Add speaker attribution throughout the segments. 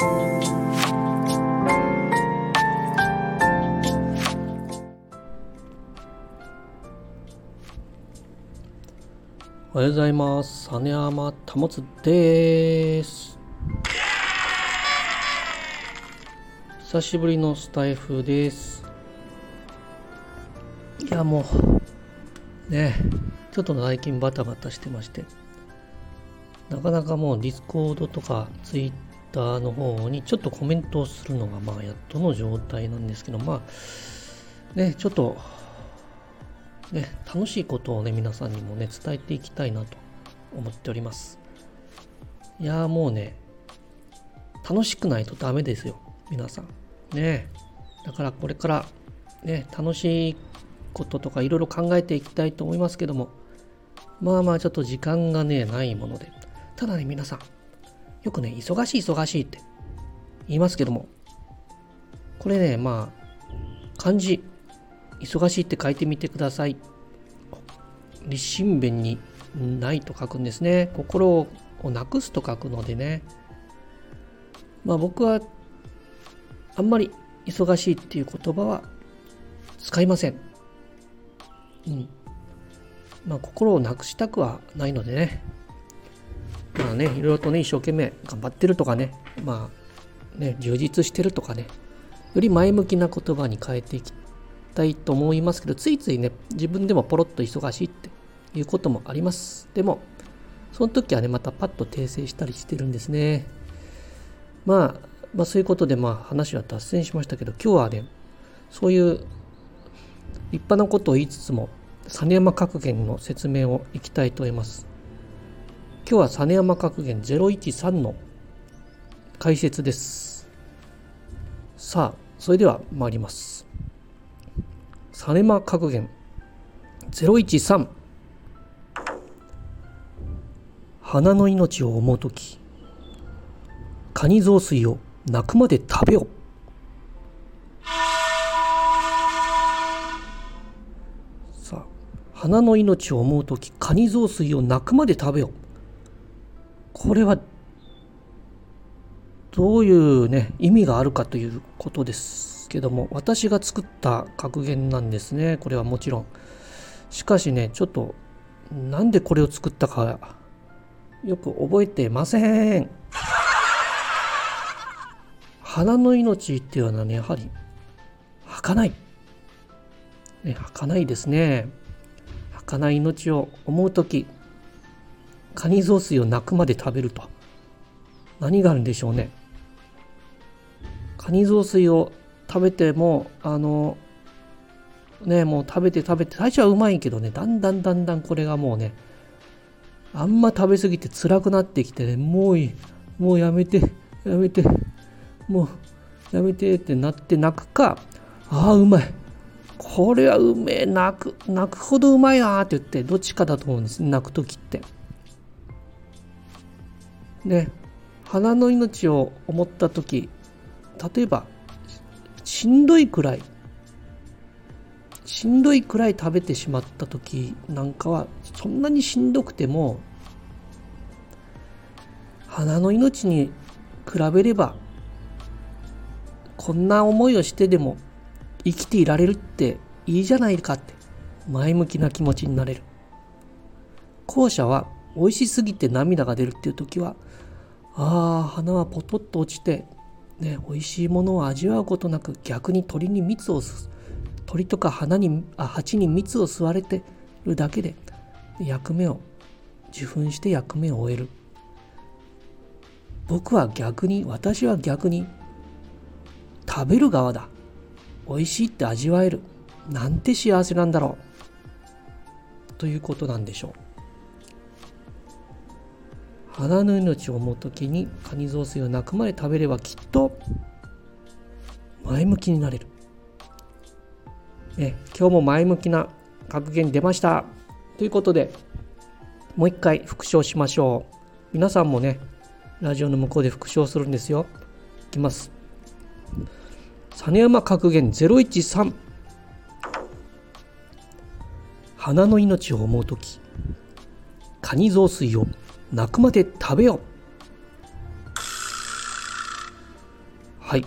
Speaker 1: おはようございます。実山保です。久しぶりのスタイフです。いやもうねちょっと最近バタバタしてまして。なかなかもうディスコードとかツイッターの方にちょっとコメントをするのがまあやっとの状態なんですけどまあねちょっとね、楽しいことをね、皆さんにもね、伝えていきたいなと思っております。いやーもうね、楽しくないとダメですよ、皆さん。ねだからこれから、ね、楽しいこととかいろいろ考えていきたいと思いますけども、まあまあちょっと時間がね、ないもので。ただね、皆さん、よくね、忙しい忙しいって言いますけども、これね、まあ、漢字、忙しいって書いてみてください。立身弁にないと書くんですね。心をなくすと書くのでね。まあ僕はあんまり忙しいっていう言葉は使いません。うん。まあ心をなくしたくはないのでね。まあね、いろいろとね、一生懸命頑張ってるとかね、まあね、充実してるとかね、より前向きな言葉に変えていきたいと思いますけど、ついついね、自分でもポロッと忙しいっていうこともあります。でも、その時はね、またパッと訂正したりしてるんですね。まあ、まあ、そういうことで、まあ話は脱線しましたけど、今日はね、そういう立派なことを言いつつも、実山格言の説明をいきたいと思います。今日は実山格言013の解説です。さあ、それでは参ります。サネマ格言013花の命を思う時カニ雑炊を泣くまで食べよさあ花の命を思う時カニ雑炊を泣くまで食べよこれはどういうね意味があるかということですけども私が作った格言なんですね。これはもちろん。しかしねちょっとなんでこれを作ったかよく覚えてません。花の命っていうのはねやはり儚い、ね、儚いですね。儚い命を思う時カニ雑炊を泣くまで食べると。何があるんでしょうね。カニ雑炊を食べてもあのねもう食べて食べて最初はうまいけどねだんだんだんだんこれがもうねあんま食べ過ぎて辛くなってきてねもういいもうやめてやめてもうやめてってなって泣くかああうまい。これはうめえ泣く泣くほどうまいなって言ってどっちかだと思うんです泣く時って。ね花の命を思った時例えばしんどいくらいしんどいくらい食べてしまった時なんかはそんなにしんどくても花の命に比べればこんな思いをしてでも生きていられるっていいじゃないかって前向きな気持ちになれる。後者は美味しすぎて涙が出るっていう時はああ花はポトッと落ちてね、美味しいものを味わうことなく逆に鳥に蜜を鳥とか花にあ蜂に蜜を吸われてるだけで役目を受粉して役目を終える。僕は逆に私は逆に食べる側だ。美味しいって味わえる。なんて幸せなんだろう。ということなんでしょう。花の命を思う時にカニ雑炊を泣くまで食べればきっと前向きになれる。ね、今日も前向きな格言出ました。ということで、もう一回復唱しましょう。皆さんもね、ラジオの向こうで復唱するんですよ。いきます。実山格言013花の命を思う時カニ雑炊を泣くまで食べよはい。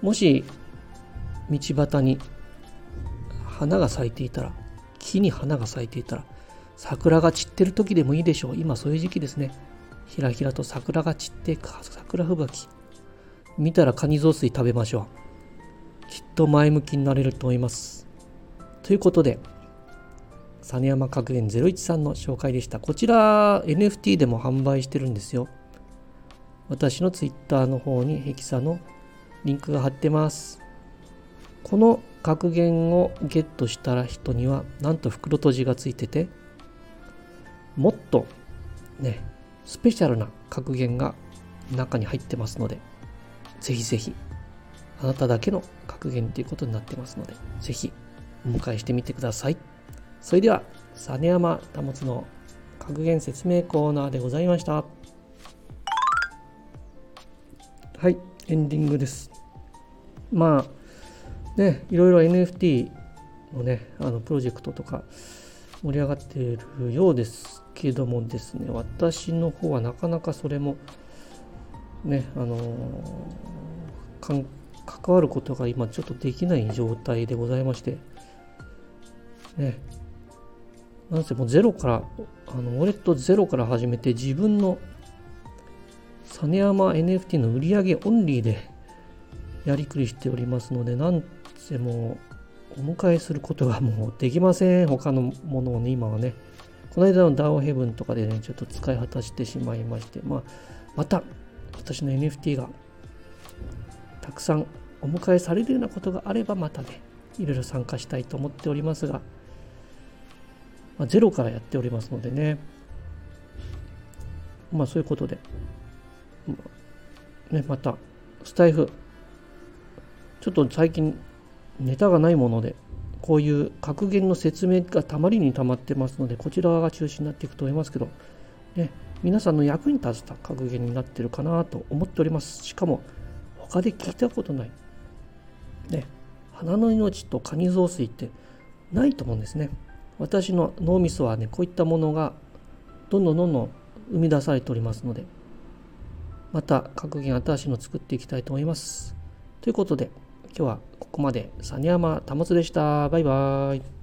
Speaker 1: もし道端に花が咲いていたら木に花が咲いていたら桜が散ってる時でもいいでしょう。今そういう時期ですね。ひらひらと桜が散って桜吹雪。見たらカニ雑炊食べましょう。きっと前向きになれると思います。ということで実山格言013の紹介でした。こちら NFT でも販売してるんですよ。私の Twitter の方にヘキサのリンクが貼ってます。この格言をゲットした人にはなんと袋閉じがついててもっとねスペシャルな格言が中に入ってますのでぜひぜひあなただけの格言ということになってますのでぜひお迎えしてみてください。それでは実山保の格言説明コーナーでございました。はいエンディングです。まあねいろいろ NFT のねあのプロジェクトとか盛り上がっているようですけどもですね私の方はなかなかそれもねあの関わることが今ちょっとできない状態でございましてねなんせもうゼロからあのウォレットゼロから始めて自分の実山 NFT の売り上げオンリーでやりくりしておりますので、なんせもうお迎えすることがもうできません。他のものをね、今はね。この間の DAO ヘブンとかでね、ちょっと使い果たしてしまいまして、まあ、また私の NFT がたくさんお迎えされるようなことがあれば、またね、いろいろ参加したいと思っておりますが、まあ、ゼロからやっておりますのでね、まあそういうことで、ね、また、スタイフ、ちょっと最近ネタがないもので、こういう格言の説明がたまりにたまってますので、こちらが中心になっていくと思いますけど、ね、皆さんの役に立つた格言になってるかなと思っております。しかも、他で聞いたことない。ね、花の命とカニ雑炊ってないと思うんですね。私の脳みそはね、こういったものがどんどんどんどん生み出されておりますので、また格言新しいのを作っていきたいと思います。ということで、今日はここまで。サニヤマタモツでした。バイバーイ。